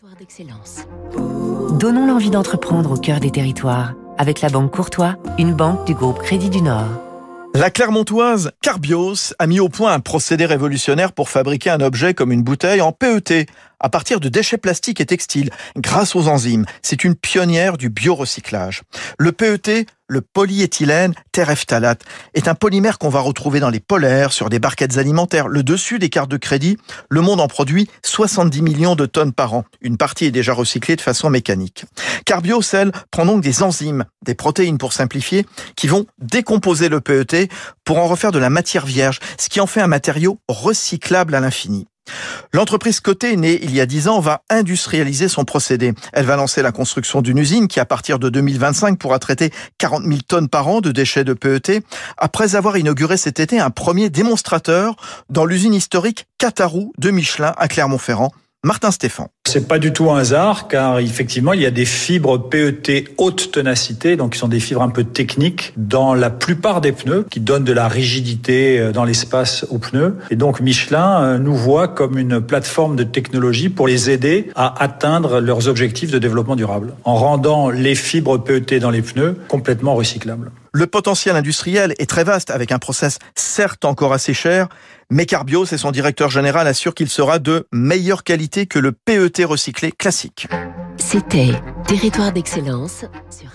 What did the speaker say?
Territoire d'excellence. Donnons l'envie d'entreprendre au cœur des territoires avec la Banque Courtois, une banque du groupe Crédit du Nord. La Clermontoise Carbios a mis au point un procédé révolutionnaire pour fabriquer un objet comme une bouteille en PET à partir de déchets plastiques et textiles grâce aux enzymes. C'est une pionnière du biorecyclage. Le PET, le polyéthylène terephthalate, est un polymère qu'on va retrouver dans les polaires, sur des barquettes alimentaires. Le dessus des cartes de crédit, le monde en produit 70 millions de tonnes par an. Une partie est déjà recyclée de façon mécanique. Carbiocell prend donc des enzymes, des protéines pour simplifier, qui vont décomposer le PET pour en refaire de la matière vierge, ce qui en fait un matériau recyclable à l'infini. L'entreprise cotée, née il y a 10 ans, va industrialiser son procédé. Elle va lancer la construction d'une usine qui, à partir de 2025, pourra traiter 40 000 tonnes par an de déchets de PET, après avoir inauguré cet été un premier démonstrateur dans l'usine historique Catarou de Michelin à Clermont-Ferrand. Martin Stéphan. C'est pas du tout un hasard car effectivement il y a des fibres PET haute ténacité, donc qui sont des fibres un peu techniques dans la plupart des pneus qui donnent de la rigidité euh, dans l'espace aux pneus. Et donc Michelin euh, nous voit comme une plateforme de technologie pour les aider à atteindre leurs objectifs de développement durable en rendant les fibres PET dans les pneus complètement recyclables. Le potentiel industriel est très vaste avec un process certes encore assez cher, mais Carbios et son directeur général assurent qu'il sera de meilleure qualité que le PET recyclé classique. C'était Territoire d'excellence sur